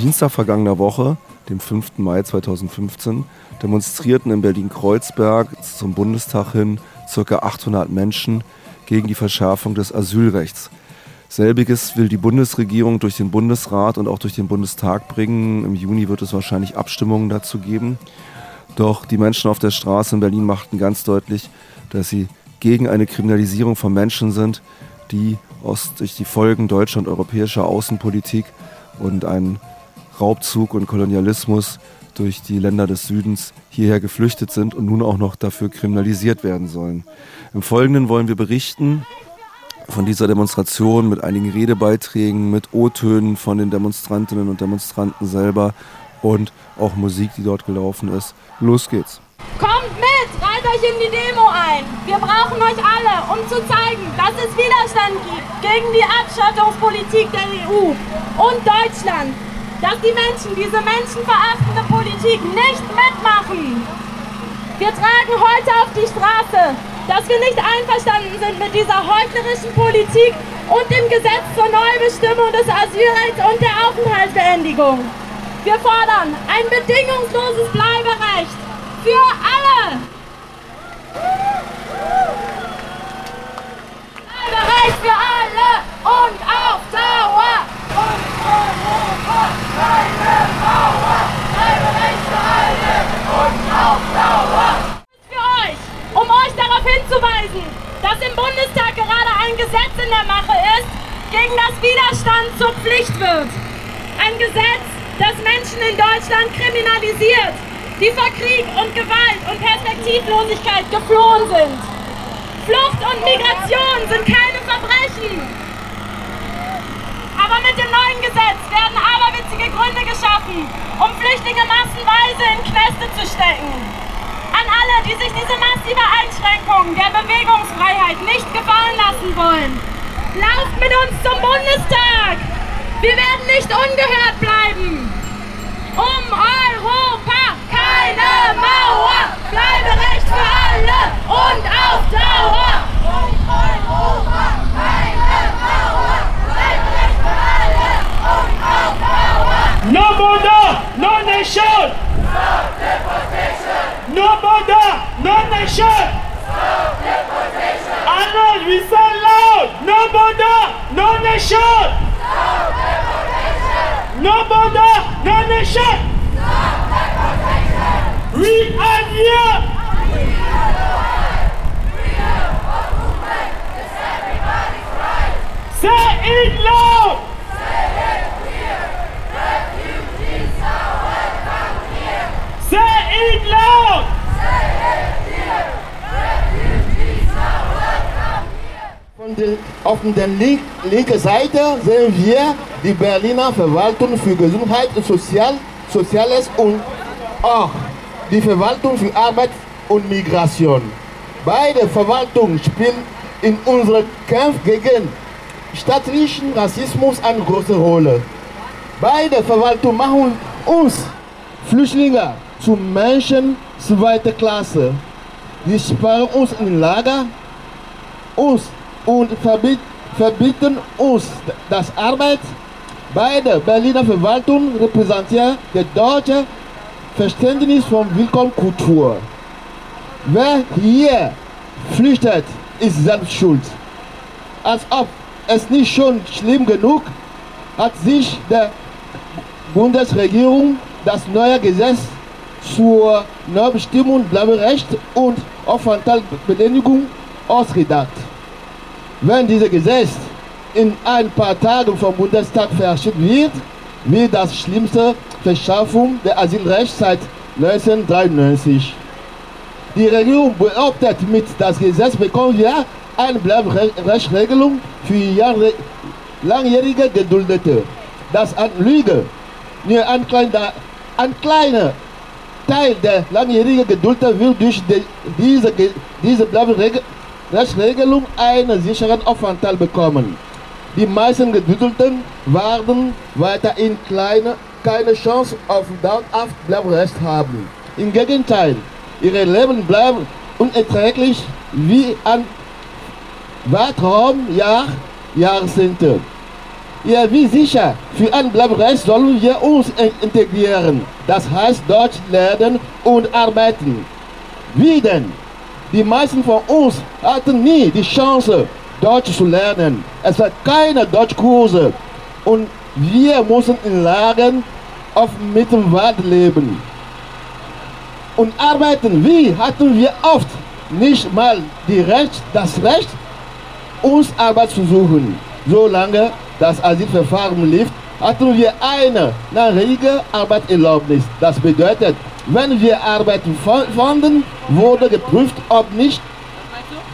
Dienstag vergangener Woche, dem 5. Mai 2015, demonstrierten in Berlin-Kreuzberg zum Bundestag hin ca. 800 Menschen gegen die Verschärfung des Asylrechts. Selbiges will die Bundesregierung durch den Bundesrat und auch durch den Bundestag bringen. Im Juni wird es wahrscheinlich Abstimmungen dazu geben. Doch die Menschen auf der Straße in Berlin machten ganz deutlich, dass sie gegen eine Kriminalisierung von Menschen sind, die aus, durch die Folgen deutscher und europäischer Außenpolitik und einen Raubzug und Kolonialismus durch die Länder des Südens hierher geflüchtet sind und nun auch noch dafür kriminalisiert werden sollen. Im Folgenden wollen wir berichten von dieser Demonstration mit einigen Redebeiträgen, mit O-Tönen von den Demonstrantinnen und Demonstranten selber und auch Musik, die dort gelaufen ist. Los geht's. Kommt mit, reiht euch in die Demo ein. Wir brauchen euch alle, um zu zeigen, dass es Widerstand gibt gegen die Abschottungspolitik der EU und Deutschland. Dass die Menschen diese menschenverachtende Politik nicht mitmachen. Wir tragen heute auf die Straße, dass wir nicht einverstanden sind mit dieser heuchlerischen Politik und dem Gesetz zur Neubestimmung des Asylrechts und der Aufenthaltsbeendigung. Wir fordern ein bedingungsloses Bleiberecht für alle. Bleiberecht für alle und auf Dauer. Und Europa, keine Mauer. Bleiberecht für alle und auf Dauer. Für euch, um euch darauf hinzuweisen, dass im Bundestag gerade ein Gesetz in der Mache ist, gegen das Widerstand zur Pflicht wird. Ein Gesetz, das Menschen in Deutschland kriminalisiert die vor Krieg und Gewalt und Perspektivlosigkeit geflohen sind. Flucht und Migration sind keine Verbrechen. Aber mit dem neuen Gesetz werden aberwitzige Gründe geschaffen, um Flüchtlinge massenweise in Kneste zu stecken. An alle, die sich diese massive Einschränkung der Bewegungsfreiheit nicht gefallen lassen wollen, lauft mit uns zum Bundestag! Wir werden nicht ungehört bleiben! Um Europa! keine Mauer, Bleiberecht für alle und auf Dauer. Um Europa, keine Mauer, Bleiberecht für alle und auf Dauer. No border, no nation. Stop deportation. No border, no nation. Stop deportation. Arnold, we sound loud. No border, no nation. No border, no nation. Deportation. We. Auf der link, linken Seite sehen wir die Berliner Verwaltung für Gesundheit und Sozial, Soziales und auch die Verwaltung für Arbeit und Migration. Beide Verwaltungen spielen in unserem Kampf gegen staatlichen Rassismus eine große Rolle. Beide Verwaltungen machen uns Flüchtlinge zu Menschen zweiter Klasse. Sie sparen uns in Lager uns und verbieten uns das Arbeit. Beide Berliner Verwaltungen repräsentieren das deutsche Verständnis von Willkommenskultur. Wer hier flüchtet, ist selbst schuld. Als ob es nicht schon schlimm genug hat sich der Bundesregierung das neue Gesetz zur Neubestimmung Bleiberecht und Aufenthaltsbedingungen ausgedacht. Wenn dieses Gesetz in ein paar Tagen vom Bundestag verabschiedet wird, wird das schlimmste Verschärfung der Asylrecht seit 1993. Die Regierung behauptet, mit das Gesetz bekommen wir eine Bleiberechtsregelung für Jahre, langjährige Geduldete. Das an Lüge. Nur ein kleiner, ein kleiner Teil der langjährigen Geduldeten wird durch die, diese, diese Bleiberechtsregelung einen sicheren Aufenthalt bekommen. Die meisten Geduldeten werden weiterhin kleine keine Chance auf dauerhaft Bleibrecht haben. Im Gegenteil, ihre Leben bleiben unerträglich wie ein Wartraum Jahr, Jahrzehnte. Ja, wie sicher, für ein Bleibrecht sollen wir uns integrieren. Das heißt Deutsch lernen und arbeiten. Wie denn? Die meisten von uns hatten nie die Chance, Deutsch zu lernen. Es gab keine Deutschkurse. Und wir mussten in Lagen auf Mittelwald leben. Und arbeiten, wie hatten wir oft nicht mal die Recht, das Recht, uns Arbeit zu suchen. Solange das Asylverfahren lief, hatten wir eine rege Arbeitserlaubnis. Das bedeutet, wenn wir Arbeit fanden, wurde geprüft, ob nicht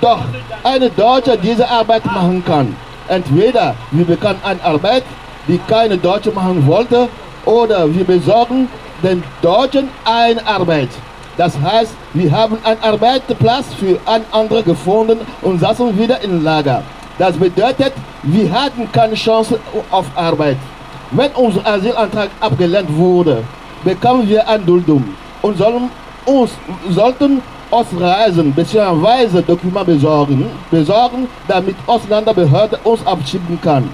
doch eine Deutsche diese Arbeit machen kann. Entweder wir bekommen eine Arbeit, die keine Deutsche machen wollte, oder wir besorgen den Deutschen eine Arbeit. Das heißt, wir haben einen Arbeitsplatz für einen anderen gefunden und saßen wieder im Lager. Das bedeutet, wir hatten keine Chance auf Arbeit. Wenn unser Asylantrag abgelehnt wurde, bekamen wir ein Duldum und sollen uns, sollten ausreisen bzw. Dokumente besorgen, besorgen, damit Ausländerbehörde uns abschieben kann.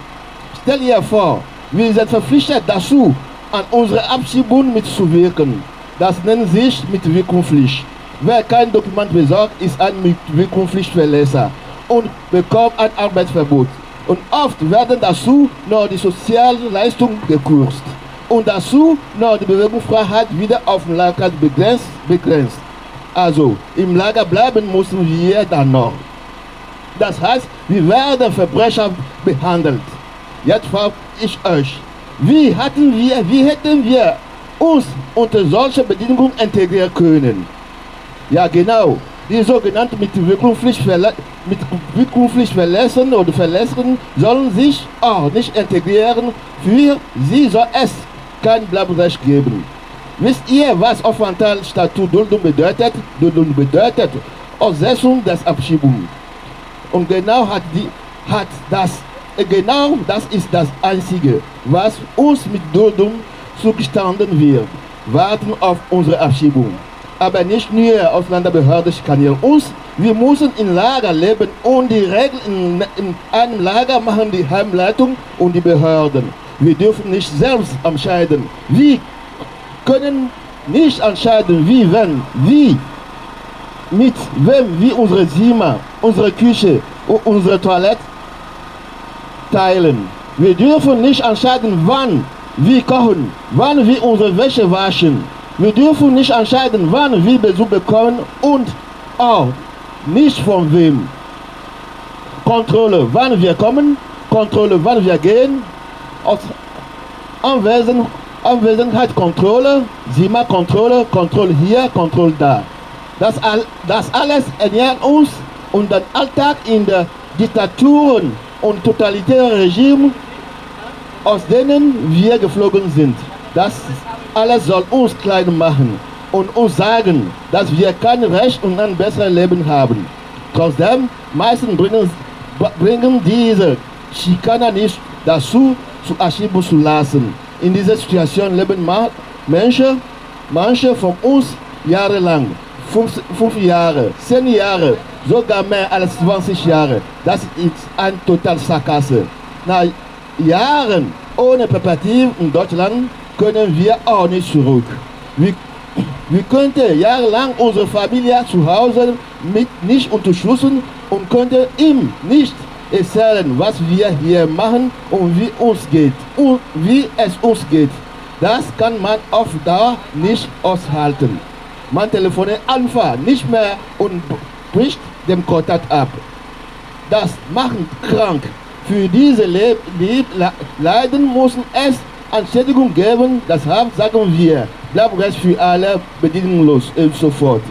Stell dir vor, wir sind verpflichtet dazu, an unserer Abschiebung mitzuwirken. Das nennt sich Mitwirkungspflicht. Wer kein Dokument besorgt, ist ein Mitwirkungspflichtverletzer und bekommt ein Arbeitsverbot. Und oft werden dazu noch die Sozialleistungen gekürzt und dazu noch die Bewegungsfreiheit wieder auf dem Lager begrenzt, begrenzt. Also im Lager bleiben müssen wir dann noch. Das heißt, wir werden Verbrecher behandelt. Jetzt frage ich euch, wie, hatten wir, wie hätten wir uns unter solchen Bedingungen integrieren können? Ja genau, die sogenannten Mitwirkungspflichtverletzten oder Verletzten sollen sich auch nicht integrieren. Für sie soll es kein Bleibrecht geben. Wisst ihr, was Aufenthaltsstatut Duldung bedeutet? Duldung bedeutet Aussetzung des Abschiebung. Und genau hat, die, hat das, genau das ist das Einzige, was uns mit Duldung zugestanden wird. Warten auf unsere Abschiebung aber nicht nur Ausländerbehörde schikanieren uns. Wir müssen in Lager leben und die Regeln in, in einem Lager machen die Heimleitung und die Behörden. Wir dürfen nicht selbst entscheiden. Wir können nicht entscheiden, wie, wenn, wie, mit wem wir unsere Zimmer, unsere Küche und unsere Toilette teilen. Wir dürfen nicht entscheiden, wann wir kochen, wann wir unsere Wäsche waschen. Wir dürfen nicht entscheiden, wann wir Besuch bekommen und auch nicht von wem. Kontrolle, wann wir kommen, Kontrolle, wann wir gehen, aus Anwesen, Anwesenheit Kontrolle, Kontrolle, Kontrolle hier, Kontrolle da. Das, das alles ernährt uns und den Alltag in der Diktaturen und totalitären Regimen, aus denen wir geflogen sind. Das alles soll uns klein machen und uns sagen, dass wir kein Recht und ein besseres Leben haben. Trotzdem, meisten bringen, bringen diese Schikaner nicht dazu, zu Aschibu zu lassen. In dieser Situation leben Menschen, manche von uns jahrelang, fünf, fünf Jahre, zehn Jahre, sogar mehr als 20 Jahre. Das ist ein total Sarkasse. Nach Jahren ohne Perspektive in Deutschland können wir auch nicht zurück. Wir, wir könnten jahrelang unsere Familie zu Hause mit nicht unterstützen und könnten ihm nicht erzählen, was wir hier machen und wie uns geht und wie es uns geht. Das kann man auf Dauer nicht aushalten. Man telefoniert einfach nicht mehr und bricht den Kontakt ab. Das macht krank. Für diese Le Le Leiden müssen es Entschädigung geben, deshalb sagen wir, Bleibrecht für alle bedingungslos und sofort.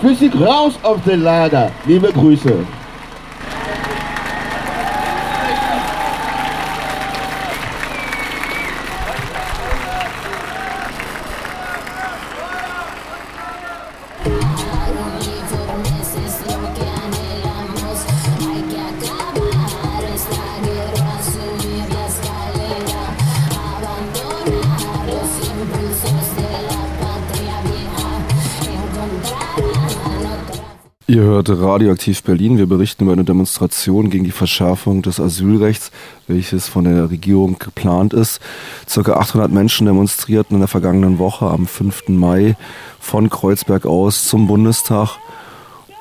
Flüssig raus aus dem Lager, liebe Grüße. Ihr hört Radioaktiv Berlin. Wir berichten über eine Demonstration gegen die Verschärfung des Asylrechts, welches von der Regierung geplant ist. Circa 800 Menschen demonstrierten in der vergangenen Woche am 5. Mai von Kreuzberg aus zum Bundestag.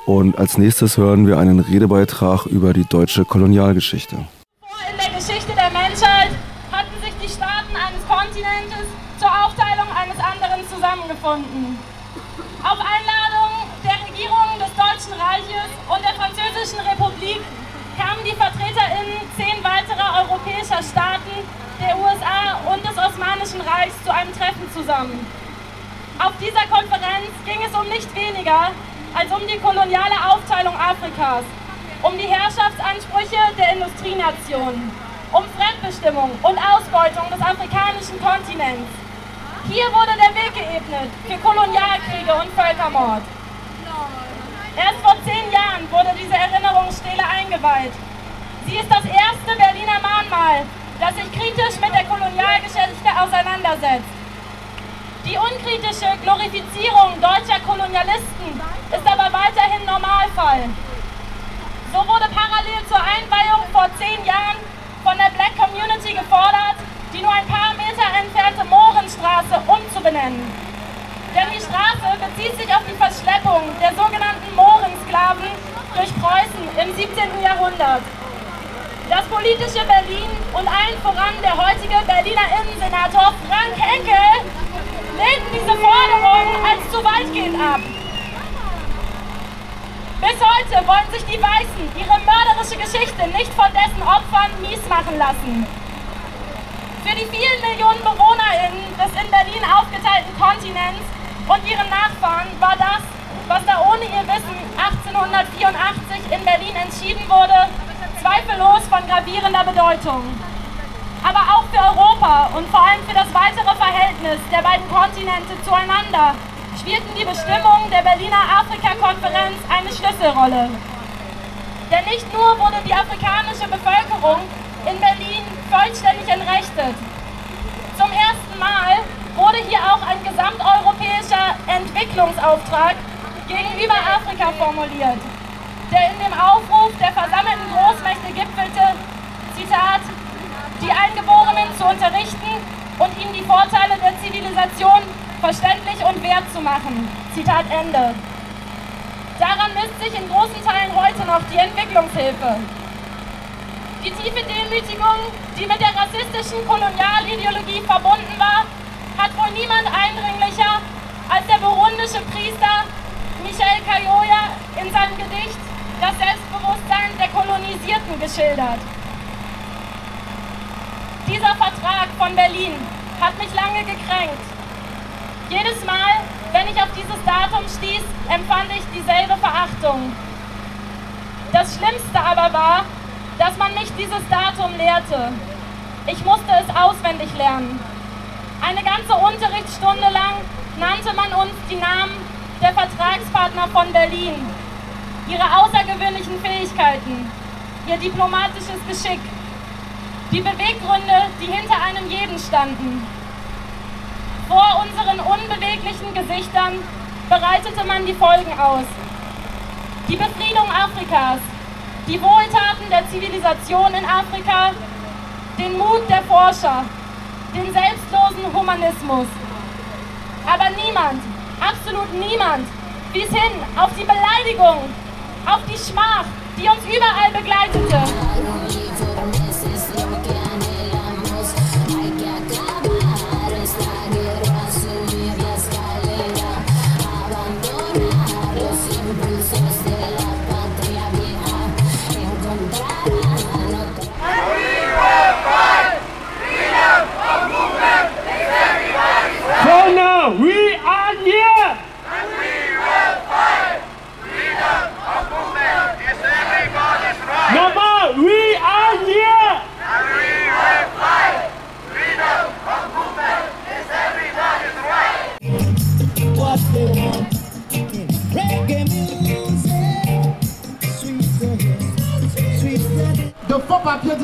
Und als nächstes hören wir einen Redebeitrag über die deutsche Kolonialgeschichte. In der Geschichte der Menschheit hatten sich die Staaten eines Kontinentes zur Aufteilung eines anderen zusammengefunden. Auf des Deutschen Reiches und der Französischen Republik kamen die VertreterInnen zehn weiterer europäischer Staaten, der USA und des Osmanischen Reichs zu einem Treffen zusammen. Auf dieser Konferenz ging es um nicht weniger als um die koloniale Aufteilung Afrikas, um die Herrschaftsansprüche der Industrienationen, um Fremdbestimmung und Ausbeutung des afrikanischen Kontinents. Hier wurde der Weg geebnet für Kolonialkriege und Völkermord. Erst vor zehn Jahren wurde diese Erinnerungsstele eingeweiht. Sie ist das erste Berliner Mahnmal, das sich kritisch mit der Kolonialgeschichte auseinandersetzt. Die unkritische Glorifizierung deutscher Kolonialisten ist aber weiterhin Normalfall. So wurde parallel zur Einweihung vor zehn Jahren von der Black Community gefordert, die nur ein paar Meter entfernte Mohrenstraße umzubenennen. Denn die Straße bezieht sich auf die Verschleppung der sogenannten Mohrensklaven durch Preußen im 17. Jahrhundert. Das politische Berlin und allen voran der heutige Berliner Innensenator Frank Henkel lehnten diese Forderung als zu weitgehend ab. Bis heute wollen sich die Weißen ihre mörderische Geschichte nicht von dessen Opfern mies machen lassen. Für die vielen Millionen BewohnerInnen des in Berlin aufgeteilten Kontinents und ihren Nachfahren war das, was da ohne ihr Wissen 1884 in Berlin entschieden wurde, zweifellos von gravierender Bedeutung. Aber auch für Europa und vor allem für das weitere Verhältnis der beiden Kontinente zueinander spielten die Bestimmungen der Berliner Afrika-Konferenz eine Schlüsselrolle. Denn nicht nur wurde die afrikanische Bevölkerung in Berlin vollständig entrechtet. Zum ersten Mal wurde hier auch ein gesamteuropäischer Entwicklungsauftrag gegenüber Afrika formuliert, der in dem Aufruf der versammelten Großmächte gipfelte, Zitat, die Eingeborenen zu unterrichten und ihnen die Vorteile der Zivilisation verständlich und wert zu machen. Zitat Ende. Daran misst sich in großen Teilen heute noch die Entwicklungshilfe. Die tiefe Demütigung, die mit der rassistischen Kolonialideologie verbunden war, hat wohl niemand eindringlicher als der burundische Priester Michel Kayoya in seinem Gedicht Das Selbstbewusstsein der Kolonisierten geschildert. Dieser Vertrag von Berlin hat mich lange gekränkt. Jedes Mal, wenn ich auf dieses Datum stieß, empfand ich dieselbe Verachtung. Das Schlimmste aber war, dass man nicht dieses Datum lehrte. Ich musste es auswendig lernen. Eine ganze Unterrichtsstunde lang nannte man uns die Namen der Vertragspartner von Berlin, ihre außergewöhnlichen Fähigkeiten, ihr diplomatisches Geschick, die Beweggründe, die hinter einem jeden standen. Vor unseren unbeweglichen Gesichtern bereitete man die Folgen aus. Die Befriedung Afrikas, die Wohltaten der Zivilisation in Afrika, den Mut der Forscher, den selbstlosen Humanismus. Aber niemand, absolut niemand, wies hin auf die Beleidigung, auf die Schmach, die uns überall begleitete.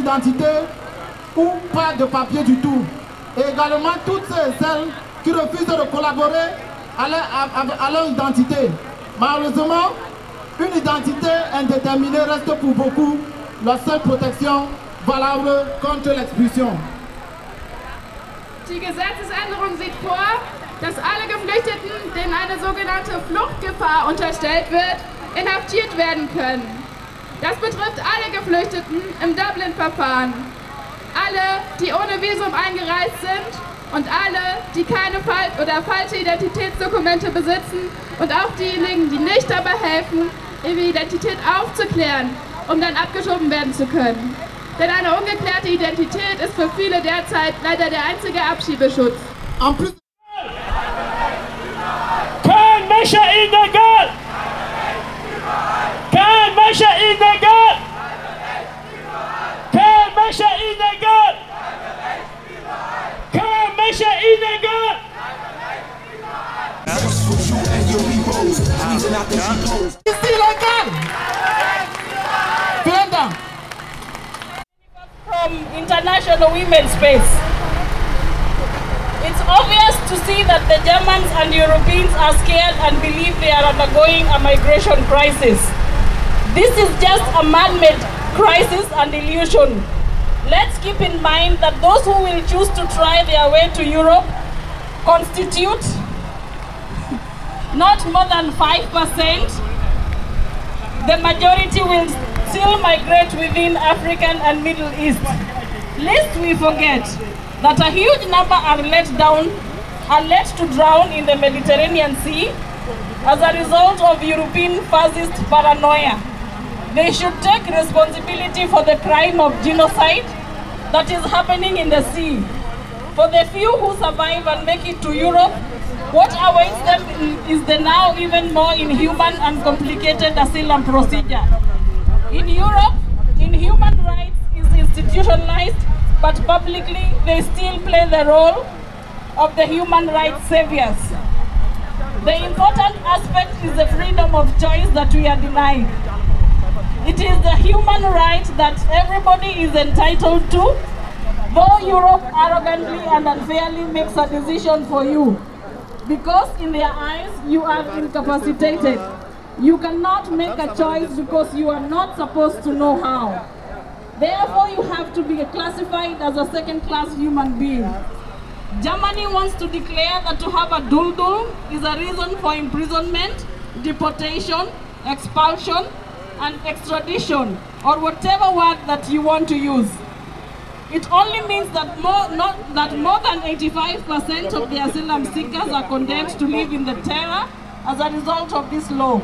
D'identité ou pas de papier du tout. Et également toutes celles qui refusent de collaborer à leur, identité. Malheureusement, Une identité indéterminée reste pour beaucoup la seule protection valable contre l'expulsion. Die Gesetzesänderung sieht vor, dass alle Geflüchteten, denen eine sogenannte Fluchtgefahr unterstellt wird, inhaftiert werden können. Das betrifft alle Geflüchteten im Dublin-Verfahren. Alle, die ohne Visum eingereist sind und alle, die keine Fal oder falsche Identitätsdokumente besitzen und auch diejenigen, die nicht dabei helfen, ihre Identität aufzuklären, um dann abgeschoben werden zu können. Denn eine ungeklärte Identität ist für viele derzeit leider der einzige Abschiebeschutz. Kein Messer illegal! Kein Messer illegal! Kein Messer illegal! Kein Messer illegal! ist illegal! Vielen Dank! from international women's space. It's obvious to see that the Germans and Europeans are scared and believe they are undergoing a migration crisis. This is just a man-made crisis and illusion. Let's keep in mind that those who will choose to try their way to Europe constitute not more than 5%. The majority will still migrate within African and Middle East. Lest we forget that a huge number are let down, are let to drown in the Mediterranean Sea as a result of European fascist paranoia. They should take responsibility for the crime of genocide that is happening in the sea. For the few who survive and make it to Europe, what awaits them is the now even more inhuman and complicated asylum procedure. In Europe, inhuman rights is institutionalized, but publicly they still play the role of the human rights saviors. The important aspect is the freedom of choice that we are denied. It is the human right that everybody is entitled to, though Europe arrogantly and unfairly makes a decision for you. Because in their eyes, you are incapacitated. You cannot make a choice because you are not supposed to know how. Therefore, you have to be classified as a second class human being. Germany wants to declare that to have a duldul is a reason for imprisonment, deportation, expulsion, and extradition, or whatever word that you want to use. It only means that more, not, that more than 85% of the asylum seekers are condemned to live in the terror as a result of this law.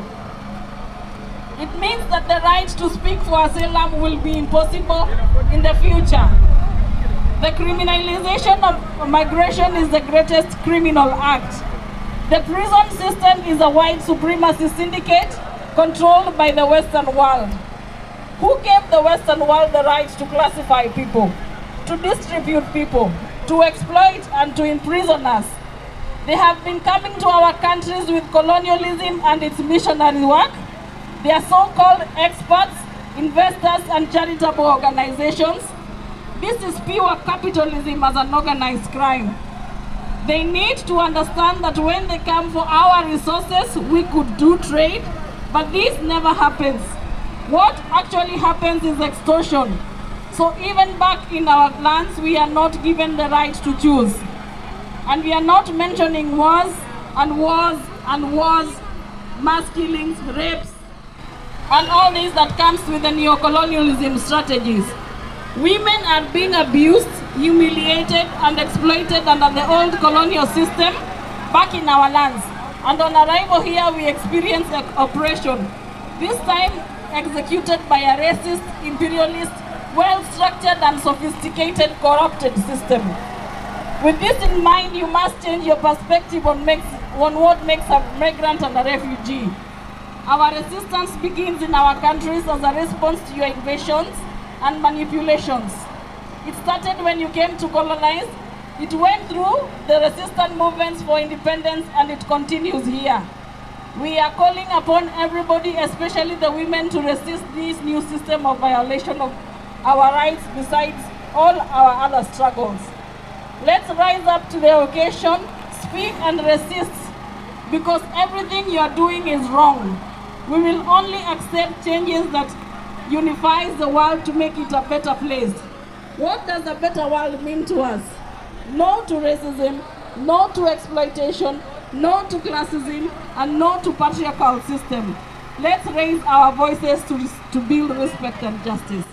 It means that the right to speak for asylum will be impossible in the future. The criminalization of migration is the greatest criminal act. The prison system is a white supremacy syndicate controlled by the Western world. Who gave the Western world the right to classify people, to distribute people, to exploit and to imprison us? They have been coming to our countries with colonialism and its missionary work. They are so-called experts, investors and charitable organizations. This is pure capitalism as an organized crime. They need to understand that when they come for our resources, we could do trade, but this never happens. What actually happens is extortion. So even back in our lands, we are not given the right to choose. And we are not mentioning wars and wars and wars, mass killings, rapes, and all this that comes with the neocolonialism strategies. Women are being abused, humiliated, and exploited under the old colonial system back in our lands. And on arrival here, we experience the oppression, this time executed by a racist, imperialist, well structured, and sophisticated, corrupted system. With this in mind, you must change your perspective on, makes, on what makes a migrant and a refugee. Our resistance begins in our countries as a response to your invasions and manipulations. It started when you came to colonize, it went through the resistance movements for independence, and it continues here. We are calling upon everybody, especially the women, to resist this new system of violation of our rights besides all our other struggles. Let's rise up to the occasion, speak and resist, because everything you are doing is wrong. we will only accept changes that unifies the world to make it a better place. What does a better world mean to us? No to racism, no to exploitation, no to classism, and no to patriarchal system. Let's raise our voices to, to build respect and justice.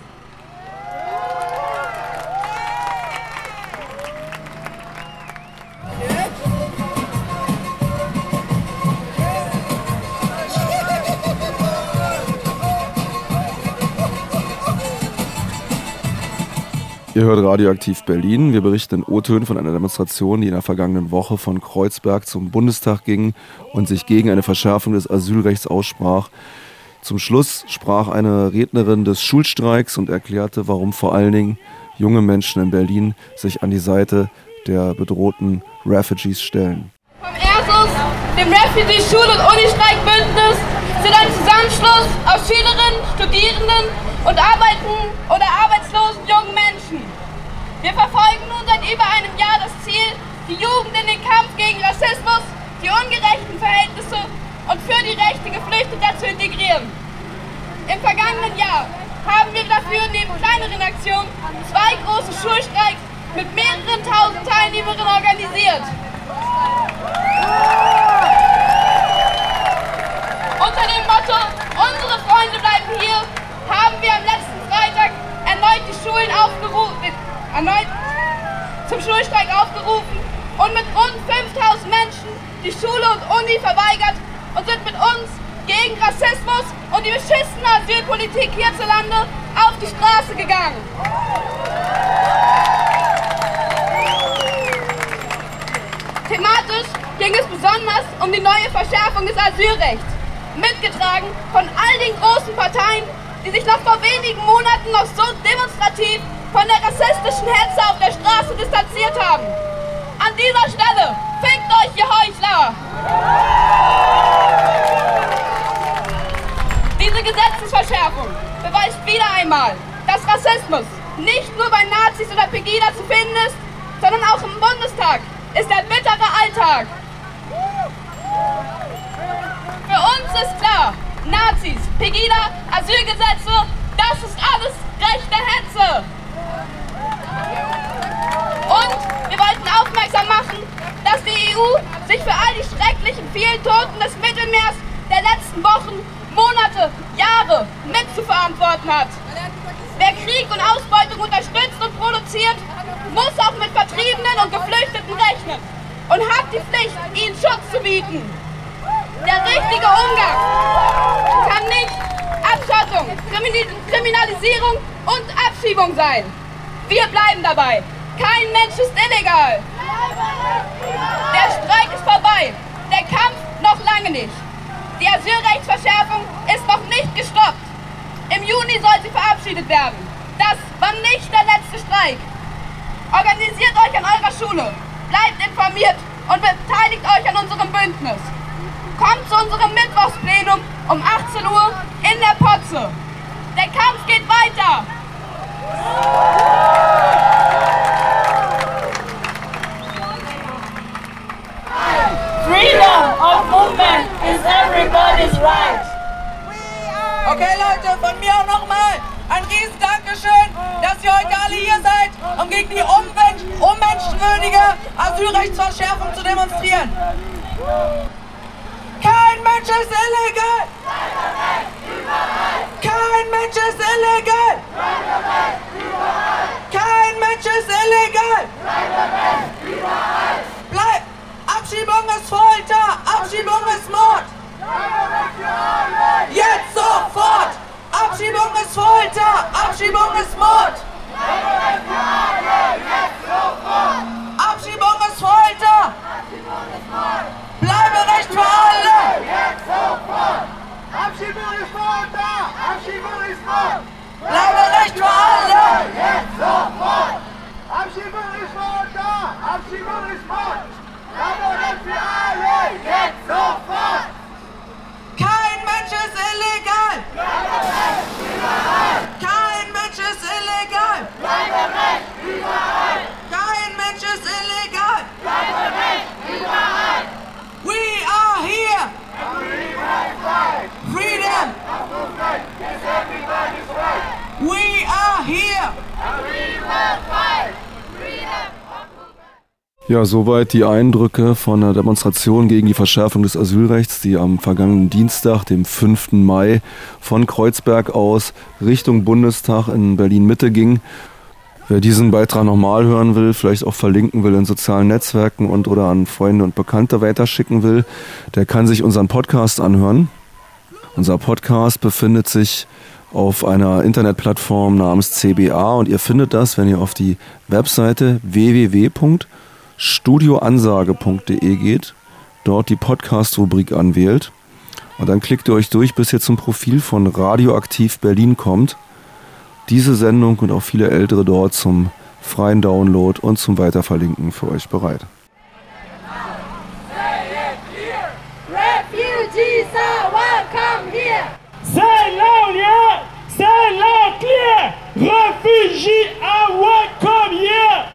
Ihr hört Radioaktiv Berlin. Wir berichten in O-Tönen von einer Demonstration, die in der vergangenen Woche von Kreuzberg zum Bundestag ging und sich gegen eine Verschärfung des Asylrechts aussprach. Zum Schluss sprach eine Rednerin des Schulstreiks und erklärte, warum vor allen Dingen junge Menschen in Berlin sich an die Seite der bedrohten Refugees stellen. Vom ERSUS, dem Refugee Schul- und Unistreikbündnis, sind ein Zusammenschluss aus Schülerinnen, Studierenden und arbeiten oder arbeitslosen jungen Menschen. Wir verfolgen nun seit über einem Jahr das Ziel, die Jugend in den Kampf gegen Rassismus, die ungerechten Verhältnisse und für die Rechte Geflüchteter zu integrieren. Im vergangenen Jahr haben wir dafür neben kleineren Aktionen zwei große Schulstreiks mit mehreren tausend Teilnehmerinnen organisiert. Unter dem Motto Unsere Freunde bleiben hier haben wir am letzten Freitag erneut die Schulen aufgerufen, erneut zum Schulstreik aufgerufen und mit rund 5000 Menschen die Schule und Uni verweigert und sind mit uns gegen Rassismus und die beschissene Asylpolitik hierzulande auf die Straße gegangen. Thematisch ging es besonders um die neue Verschärfung des Asylrechts, mitgetragen von all den großen Parteien, die sich noch vor wenigen Monaten noch so demonstrativ von der rassistischen Hetze auf der Straße distanziert haben. An dieser Stelle, fickt euch, ihr Heuchler! Diese Gesetzesverschärfung beweist wieder einmal, dass Rassismus nicht nur bei Nazis oder Pegida zu finden ist, sondern auch im Bundestag ist der bittere Alltag. Für uns ist klar, Nazis, Pegida, Asylgesetze, das ist alles rechte Hetze. Und wir wollten aufmerksam machen, dass die EU sich für all die schrecklichen vielen Toten des Mittelmeers der letzten Wochen, Monate, Jahre mit zu verantworten hat. Wer Krieg und Ausbeutung unterstützt und produziert, muss auch mit Vertriebenen und Geflüchteten rechnen und hat die Pflicht, ihnen Schutz zu bieten. Der richtige Umgang kann nicht Abschottung, Kriminalisierung und Abschiebung sein. Wir bleiben dabei. Kein Mensch ist illegal. Der Streik ist vorbei. Der Kampf noch lange nicht. Die Asylrechtsverschärfung ist noch nicht gestoppt. Im Juni soll sie verabschiedet werden. Das war nicht der letzte Streik. Organisiert euch an eurer Schule, bleibt informiert und beteiligt euch an unserem Bündnis. Kommt zu unserem Mittwochsplenum um 18 Uhr in der Potze. Der Kampf geht weiter. Freedom of movement is everybody's right. Okay, Leute, von mir auch nochmal ein riesen Dankeschön, dass ihr heute alle hier seid, um gegen die unmensch unmenschenwürdige Asylrechtsverschärfung zu demonstrieren. Mensch ist illegal! Kein Mensch ist illegal! Kein Mensch ist illegal! Bleib! Abschiebung ist Folter! Abschiebung ist Mord! Jetzt sofort! Abschiebung ist Folter! Abschiebung ist Mord! Abschiebung ist Folter! Bleiberecht für alle! Abschiebung ist Folter! Abschiebung ist Mord! Arriba hier! Arriba frei! Ja, soweit die Eindrücke von der Demonstration gegen die Verschärfung des Asylrechts, die am vergangenen Dienstag, dem 5. Mai, von Kreuzberg aus Richtung Bundestag in Berlin-Mitte ging. Wer diesen Beitrag nochmal hören will, vielleicht auch verlinken will in sozialen Netzwerken und oder an Freunde und Bekannte weiterschicken will, der kann sich unseren Podcast anhören. Unser Podcast befindet sich auf einer Internetplattform namens CBA und ihr findet das, wenn ihr auf die Webseite www studioansage.de geht, dort die Podcast-Rubrik anwählt und dann klickt ihr euch durch, bis ihr zum Profil von Radioaktiv Berlin kommt. Diese Sendung und auch viele ältere dort zum freien Download und zum Weiterverlinken für euch bereit. J.A.